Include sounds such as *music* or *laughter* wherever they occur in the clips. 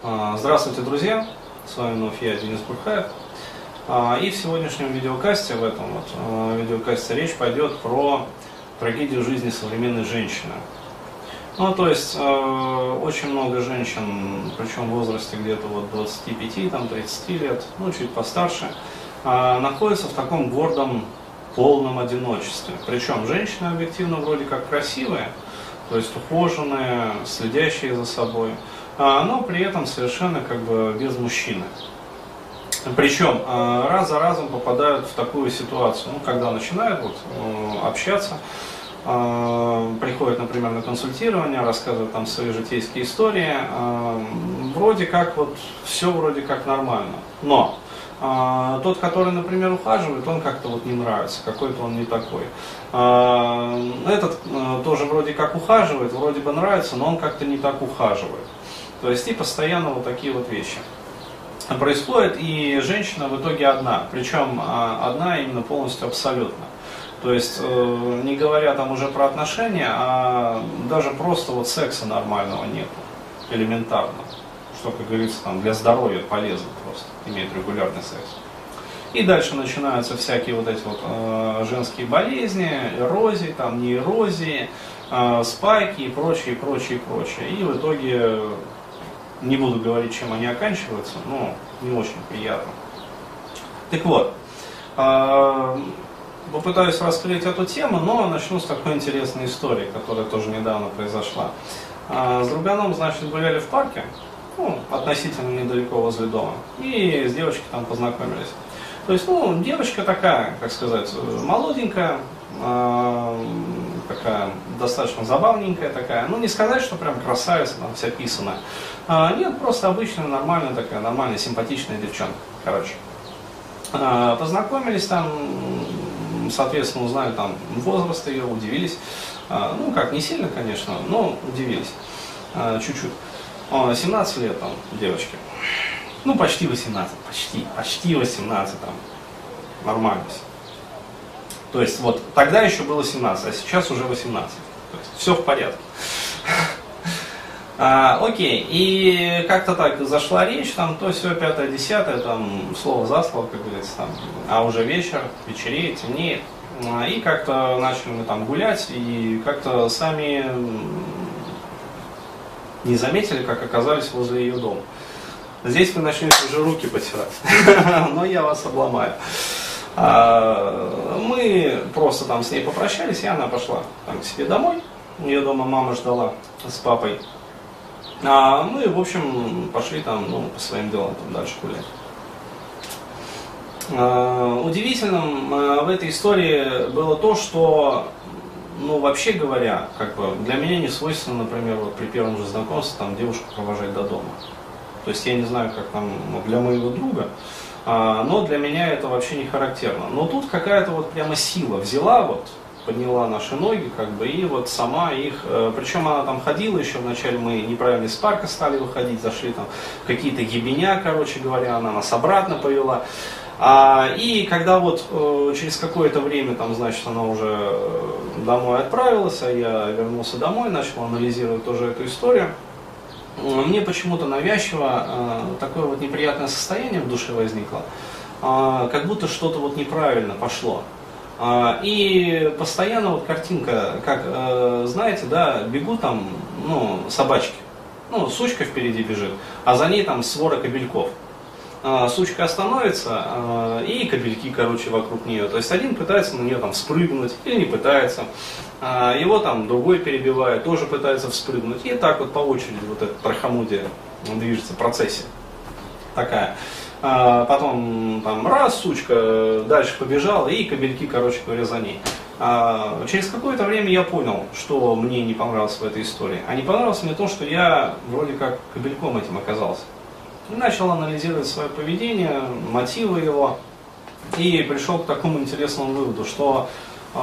А, здравствуйте, друзья! С вами вновь я, Денис Бурхаев. А, и в сегодняшнем видеокасте, в этом вот а, видеокасте речь пойдет про трагедию жизни современной женщины. Ну, то есть, очень много женщин, причем в возрасте где-то вот 25, там, 30 лет, ну, чуть постарше, находятся в таком гордом полном одиночестве. Причем женщины объективно вроде как красивые, то есть ухоженные, следящие за собой, но при этом совершенно как бы без мужчины. Причем а, раз за разом попадают в такую ситуацию, ну, когда начинают вот, э, общаться, а, приходят, например, на консультирование, рассказывают там свои житейские истории, вроде как вот все вроде как нормально, но а, тот, который, например, ухаживает, он как-то вот не нравится, какой-то он не такой. А, этот а, тоже вроде как ухаживает, вроде бы нравится, но он как-то не так ухаживает. То есть и постоянно вот такие вот вещи происходят, и женщина в итоге одна, причем а, одна именно полностью абсолютно. То есть, э, не говоря там уже про отношения, а даже просто вот секса нормального нету, элементарно что, как говорится, там, для здоровья полезно просто, иметь регулярный секс. И дальше начинаются всякие вот эти вот э, женские болезни, эрозии, там, не эрозии, э, спайки и прочее, прочее, прочее. И в итоге, не буду говорить, чем они оканчиваются, но не очень приятно. Так вот, э, попытаюсь раскрыть эту тему, но начну с такой интересной истории, которая тоже недавно произошла. Э, с друганом, значит, гуляли в парке, ну, относительно недалеко возле дома. И с девочкой там познакомились. То есть, ну, девочка такая, как сказать, молоденькая, э, такая достаточно забавненькая такая. Ну, не сказать, что прям красавица, там вся писаная. А, нет, просто обычная, нормальная такая, нормальная, симпатичная девчонка, короче. А, познакомились там, соответственно, узнали там возраст ее, удивились. А, ну, как, не сильно, конечно, но удивились. А, чуть-чуть. 17 лет там девочке. Ну, почти 18, почти, почти 18 там. Нормально все. То есть вот тогда еще было 17, а сейчас уже 18. То есть все в порядке. *laughs* А, окей, и как-то так зашла речь, там то все пятое, десятое, там слово за слово, как говорится, там, а уже вечер, вечереет, темнеет. А, и как-то начали мы там гулять, и как-то сами не заметили, как оказались возле ее дома. Здесь вы начнете уже руки потирать, *laughs* но я вас обломаю. А, мы просто там с ней попрощались, и она пошла там, к себе домой. Ее дома мама ждала с папой. А мы, в общем, пошли там ну, по своим делам там дальше гулять. А, удивительным а, в этой истории было то, что ну, вообще говоря, как бы для меня не свойственно, например, вот при первом же знакомстве там девушку провожать до дома. То есть я не знаю, как там для моего друга, но для меня это вообще не характерно. Но тут какая-то вот прямо сила взяла вот, подняла наши ноги, как бы, и вот сама их, э, причем она там ходила еще, вначале мы неправильно из парка стали выходить, зашли там какие-то ебеня, короче говоря, она нас обратно повела. А, и когда вот э, через какое-то время, там, значит, она уже э, домой отправилась, а я вернулся домой, начал анализировать тоже эту историю, мне почему-то навязчиво э, такое вот неприятное состояние в душе возникло, э, как будто что-то вот неправильно пошло. Э, и постоянно вот картинка, как, э, знаете, да, бегут там, ну, собачки, ну, сучка впереди бежит, а за ней там свора кобельков. А, сучка остановится, а, и кабельки, короче, вокруг нее. То есть один пытается на нее там спрыгнуть или не пытается. А, его там другой перебивает, тоже пытается вспрыгнуть. И так вот по очереди вот это трахомудие движется, процессия такая. Потом там раз, сучка дальше побежала, и кабельки, короче говоря, за ней. Через какое-то время я понял, что мне не понравилось в этой истории. А не понравилось мне то, что я вроде как кабельком этим оказался. И начал анализировать свое поведение, мотивы его, и пришел к такому интересному выводу, что э,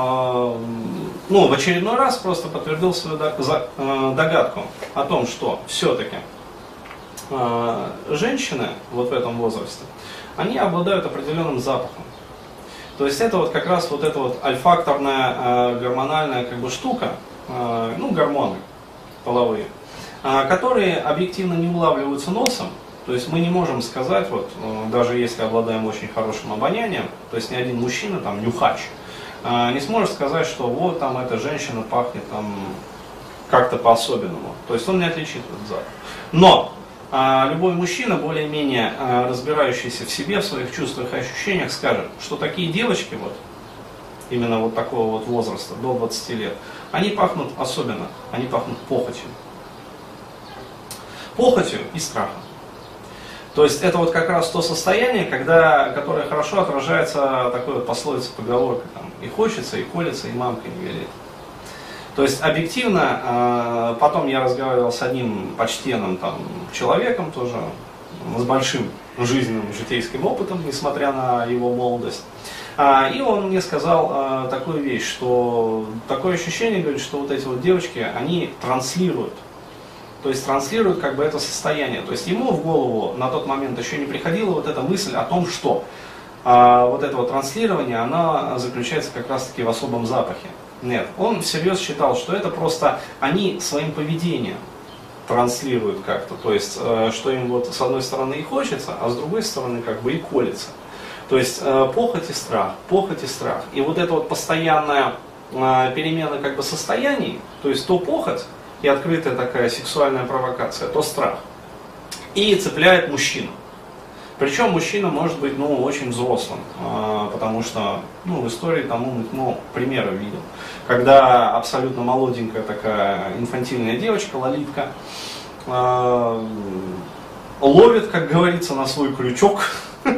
ну, в очередной раз просто подтвердил свою э, догадку о том, что все-таки э, женщины вот в этом возрасте, они обладают определенным запахом. То есть это вот как раз вот эта вот альфакторная гормональная как бы штука, ну гормоны половые, которые объективно не улавливаются носом, то есть мы не можем сказать, вот, э, даже если обладаем очень хорошим обонянием, то есть ни один мужчина, там, нюхач, а, не сможет сказать, что вот там эта женщина пахнет там как-то по-особенному. То есть он не отличит этот запах. Но а, любой мужчина, более-менее разбирающийся в себе, в своих чувствах и ощущениях, скажет, что такие девочки, вот, именно вот такого вот возраста, до 20 лет, они пахнут особенно, они пахнут похотью. Похотью и страхом. То есть это вот как раз то состояние, когда, которое хорошо отражается такой вот пословицей поговоркой, там, и хочется, и колется, и мамка не велит. То есть объективно, э, потом я разговаривал с одним почтенным там, человеком тоже, с большим жизненным житейским опытом, несмотря на его молодость. А, и он мне сказал э, такую вещь, что такое ощущение, говорит, что вот эти вот девочки, они транслируют то есть транслирует как бы это состояние. То есть ему в голову на тот момент еще не приходила вот эта мысль о том, что а, вот это вот транслирование, она заключается как раз таки в особом запахе. Нет, он всерьез считал, что это просто они своим поведением транслируют как-то. То есть, э, что им вот с одной стороны и хочется, а с другой стороны как бы и колется. То есть, э, похоть и страх, похоть и страх. И вот эта вот постоянная э, перемена как бы состояний, то есть то похоть, и открытая такая сексуальная провокация, то страх. И цепляет мужчину. Причем мужчина может быть ну, очень взрослым, а, потому что ну, в истории тому ну, примеры видел. Когда абсолютно молоденькая такая инфантильная девочка, лолитка, а, ловит, как говорится, на свой крючок *laughs*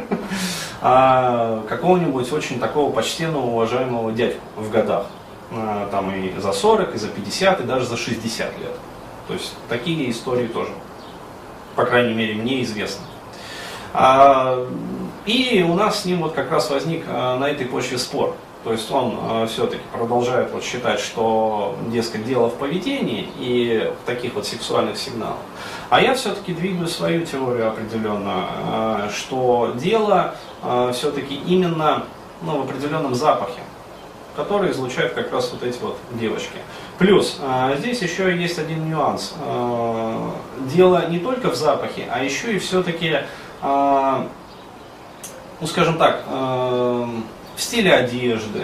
а, какого-нибудь очень такого почтенного, уважаемого дядьку в годах. Э, там и за 40, и за 50, и даже за 60 лет. То есть такие истории тоже, по крайней мере, мне известны. А, и у нас с ним вот как раз возник э, на этой почве спор. То есть он э, все-таки продолжает вот считать, что, дескать, дело в поведении и в таких вот сексуальных сигналах. А я все-таки двигаю свою теорию определенно, что дело все-таки именно ну, в определенном запахе которые излучают как раз вот эти вот девочки. Плюс, а, здесь еще есть один нюанс. А, дело не только в запахе, а еще и все-таки, а, ну скажем так, в стиле одежды,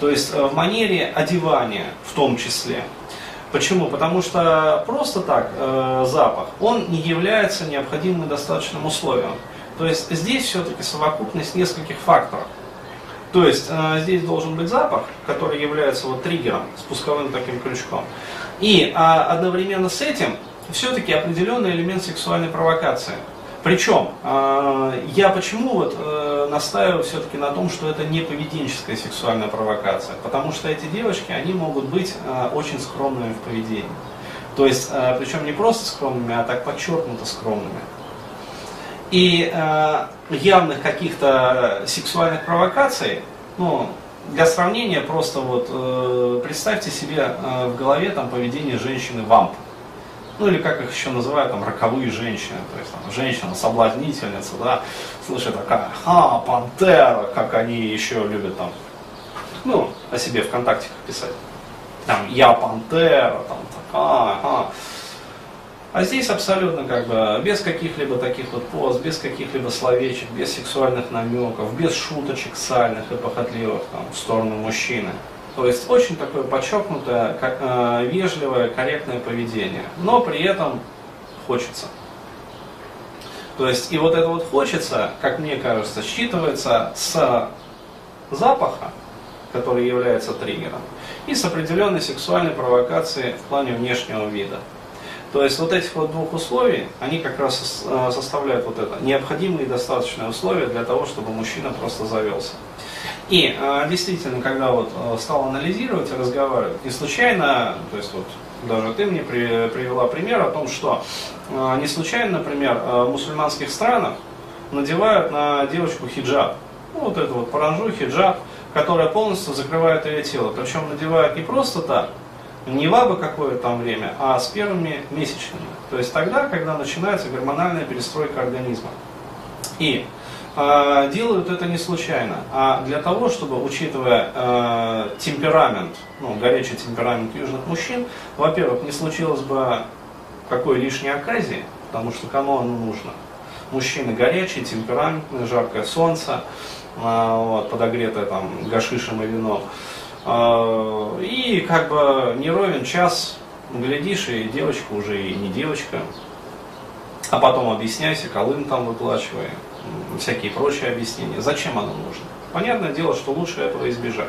то есть в манере одевания в том числе. Почему? Потому что просто так запах, он не является необходимым и достаточным условием. То есть здесь все-таки совокупность нескольких факторов. То есть э, здесь должен быть запах, который является вот триггером, спусковым таким крючком. И э, одновременно с этим все-таки определенный элемент сексуальной провокации. Причем э, я почему вот э, настаиваю все-таки на том, что это не поведенческая сексуальная провокация, потому что эти девочки, они могут быть э, очень скромными в поведении. То есть, э, причем не просто скромными, а так подчеркнуто скромными. И э, явных каких-то сексуальных провокаций, ну, для сравнения, просто вот э, представьте себе э, в голове там поведение женщины вамп. Ну или как их еще называют, там, роковые женщины, то есть там, женщина-соблазнительница, да, слушай, такая, ха, пантера, как они еще любят там, ну, о себе ВКонтакте писать. Там, я пантера, там, такая, ага. А здесь абсолютно как бы без каких-либо таких вот поз, без каких-либо словечек, без сексуальных намеков, без шуточек сальных и похотливых там, в сторону мужчины. То есть очень такое подчеркнутое, э, вежливое, корректное поведение, но при этом хочется. То есть и вот это вот хочется, как мне кажется, считывается с запаха, который является триггером, и с определенной сексуальной провокацией в плане внешнего вида. То есть вот этих вот двух условий, они как раз э, составляют вот это необходимые и достаточные условия для того, чтобы мужчина просто завелся. И э, действительно, когда вот э, стал анализировать и разговаривать, не случайно, то есть вот даже ты мне при, привела пример о том, что не случайно, например, в мусульманских странах надевают на девочку хиджаб. Ну, вот это вот паранжу, хиджаб, которая полностью закрывает ее тело. Причем надевают не просто так, не в абы какое там время, а с первыми месячными. То есть тогда, когда начинается гормональная перестройка организма. И э, делают это не случайно, а для того, чтобы, учитывая э, темперамент, ну, горячий темперамент южных мужчин, во-первых, не случилось бы какой лишней оказии, потому что кому оно нужно. Мужчины горячие, темпераментные, жаркое солнце, а, вот, подогретое там гашишем и вином. И как бы не ровен час, глядишь, и девочка уже и не девочка. А потом объясняйся, колым там выплачивай, всякие прочие объяснения. Зачем оно нужно? Понятное дело, что лучше этого избежать.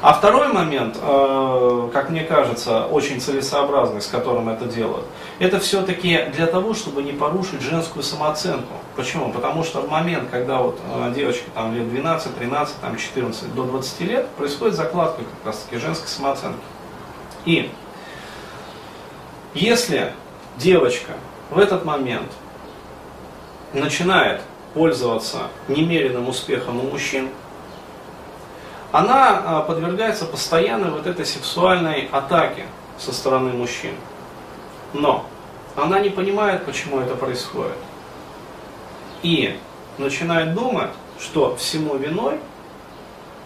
А второй момент, э, как мне кажется, очень целесообразный, с которым это делают, это все-таки для того, чтобы не порушить женскую самооценку. Почему? Потому что в момент, когда вот э, девочка там лет 12, 13, там 14 до 20 лет, происходит закладка как раз таки женской самооценки. И если девочка в этот момент начинает пользоваться немеренным успехом у мужчин, она а, подвергается постоянной вот этой сексуальной атаке со стороны мужчин. Но она не понимает, почему это происходит. И начинает думать, что всему виной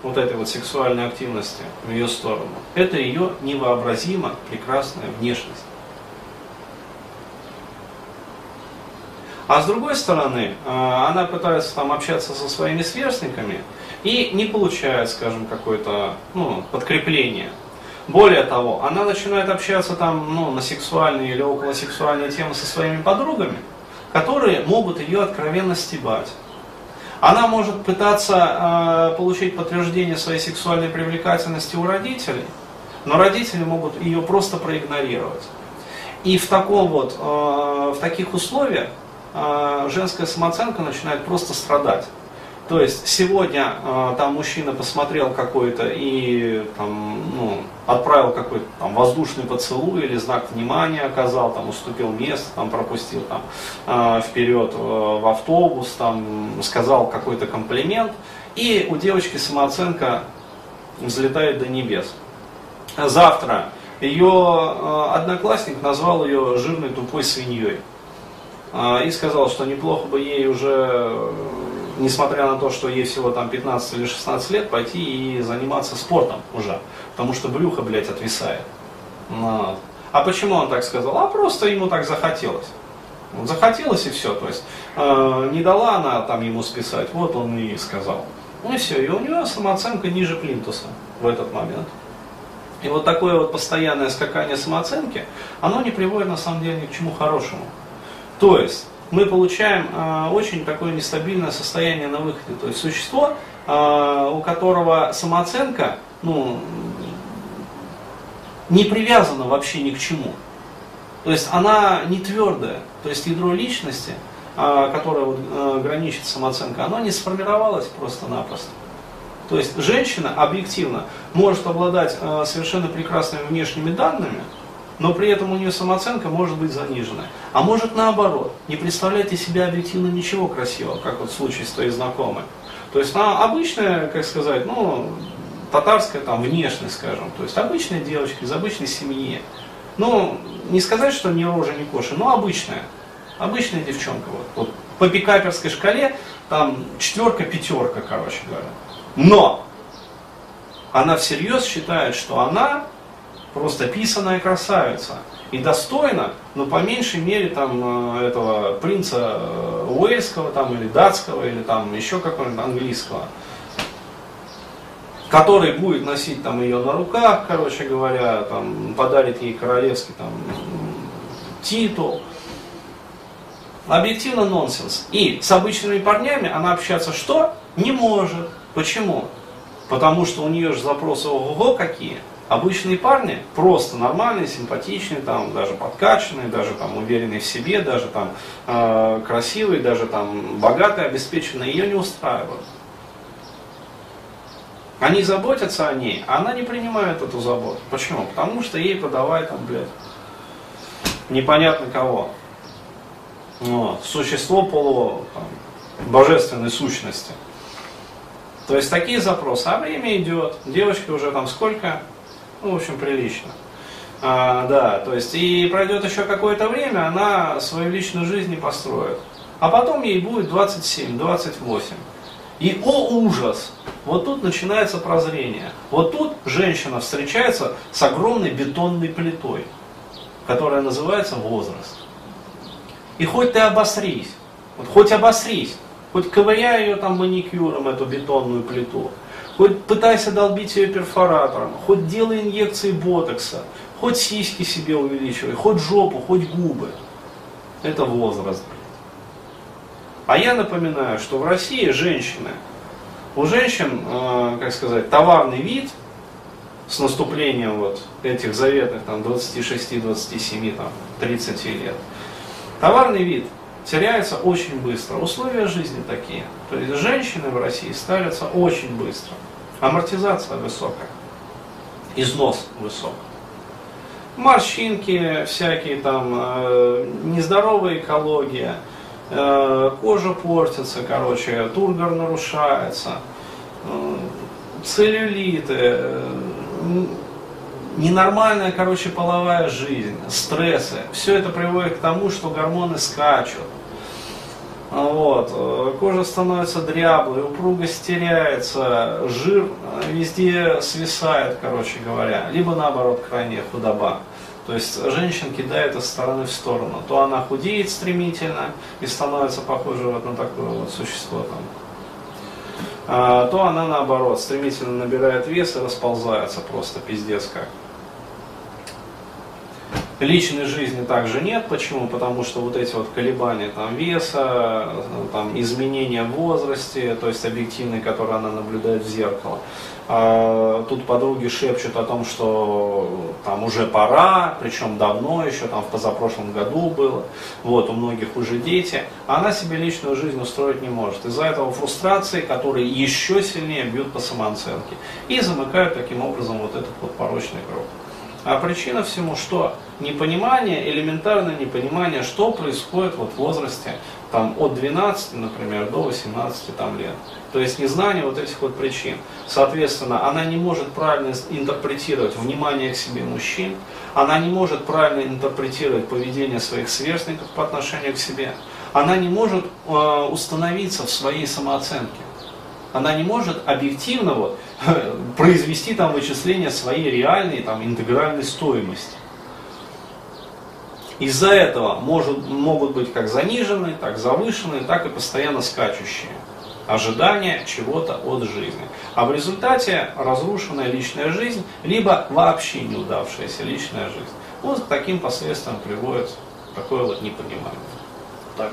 вот этой вот сексуальной активности в ее сторону, это ее невообразимо прекрасная внешность. А с другой стороны, а, она пытается там общаться со своими сверстниками, и не получает, скажем, какое-то ну, подкрепление. Более того, она начинает общаться там ну, на сексуальные или околосексуальные темы со своими подругами, которые могут ее откровенно стебать. Она может пытаться э, получить подтверждение своей сексуальной привлекательности у родителей, но родители могут ее просто проигнорировать. И в, таком вот, э, в таких условиях э, женская самооценка начинает просто страдать. То есть сегодня э, там мужчина посмотрел какой-то и там, ну, отправил какой-то там воздушный поцелуй или знак внимания оказал, там уступил место, там пропустил там э, вперед э, в автобус, там сказал какой-то комплимент, и у девочки самооценка взлетает до небес. Завтра ее э, одноклассник назвал ее жирной тупой свиньей э, и сказал, что неплохо бы ей уже несмотря на то, что ей всего там 15 или 16 лет, пойти и заниматься спортом уже. Потому что брюхо, блядь, отвисает. Вот. А почему он так сказал? А просто ему так захотелось. Вот захотелось и все. То есть э, не дала она там ему списать, вот он и сказал. Ну и все. И у него самооценка ниже плинтуса в этот момент. И вот такое вот постоянное скакание самооценки, оно не приводит на самом деле ни к чему хорошему. То есть мы получаем э, очень такое нестабильное состояние на выходе. То есть существо, э, у которого самооценка ну, не привязана вообще ни к чему. То есть она не твердая. То есть ядро личности, э, которое вот, граничит самооценкой, оно не сформировалось просто-напросто. То есть женщина объективно может обладать совершенно прекрасными внешними данными, но при этом у нее самооценка может быть заниженная. А может наоборот, не представляете себе объективно ничего красивого, как вот в случае с твоей знакомой. То есть она обычная, как сказать, ну, татарская там внешность, скажем, то есть обычная девочка из обычной семьи. Ну, не сказать, что не рожа, не коша, но обычная. Обычная девчонка. Вот, вот по пикаперской шкале там четверка, пятерка, короче говоря. Но она всерьез считает, что она просто писаная красавица. И достойна, но по меньшей мере там э, этого принца э, Уэльского там, или датского, или там еще какого-нибудь английского, который будет носить там ее на руках, короче говоря, там, подарит ей королевский там, титул. Объективно нонсенс. И с обычными парнями она общаться что? Не может. Почему? Потому что у нее же запросы ого-го какие – Обычные парни, просто нормальные, симпатичные, там, даже подкачанные, даже там, уверенные в себе, даже там, э, красивые, даже там, богатые, обеспеченные, ее не устраивают. Они заботятся о ней, а она не принимает эту заботу. Почему? Потому что ей подавай там, блядь, непонятно кого. Вот, существо полу там, божественной сущности. То есть такие запросы, а время идет, девочка уже там сколько? Ну, в общем, прилично. А, да, то есть и пройдет еще какое-то время, она свою личную жизнь не построит. А потом ей будет 27, 28. И о ужас! Вот тут начинается прозрение. Вот тут женщина встречается с огромной бетонной плитой, которая называется возраст. И хоть ты обосрись, вот хоть обосрись, хоть ковыряй ее там маникюром, эту бетонную плиту, хоть пытайся долбить ее перфоратором, хоть делай инъекции ботокса, хоть сиськи себе увеличивай, хоть жопу, хоть губы. Это возраст. А я напоминаю, что в России женщины, у женщин, э, как сказать, товарный вид с наступлением вот этих заветных там 26, 27, там 30 лет, товарный вид теряется очень быстро. Условия жизни такие. То есть женщины в России старятся очень быстро. Амортизация высокая. Износ высок. Морщинки всякие там, э, нездоровая экология, э, кожа портится, короче, тургор нарушается, э, целлюлиты, э, ненормальная, короче, половая жизнь, стрессы. Все это приводит к тому, что гормоны скачут. Вот. Э, кожа становится дряблой, упругость теряется, жир везде свисает, короче говоря. Либо наоборот, крайняя худоба. То есть женщин кидает из стороны в сторону. То она худеет стремительно и становится похожей вот на такое вот существо там. А, то она наоборот стремительно набирает вес и расползается просто пиздец как. Личной жизни также нет. Почему? Потому что вот эти вот колебания там, веса, там, изменения в возрасте, то есть объективные, которые она наблюдает в зеркало. А, тут подруги шепчут о том, что там уже пора, причем давно еще, там в позапрошлом году было, вот, у многих уже дети, а она себе личную жизнь устроить не может. Из-за этого фрустрации, которые еще сильнее бьют по самооценке и замыкают таким образом вот этот вот порочный круг. А причина всему что? Непонимание, элементарное непонимание, что происходит вот в возрасте там, от 12, например, до 18 там, лет. То есть незнание вот этих вот причин. Соответственно, она не может правильно интерпретировать внимание к себе мужчин, она не может правильно интерпретировать поведение своих сверстников по отношению к себе, она не может э, установиться в своей самооценке. Она не может объективно вот, *laughs* произвести там вычисление своей реальной там, интегральной стоимости. Из-за этого может, могут быть как заниженные, так завышенные, так и постоянно скачущие ожидания чего-то от жизни. А в результате разрушенная личная жизнь, либо вообще неудавшаяся личная жизнь. Вот к таким последствиям приводит такое вот непонимание. Так.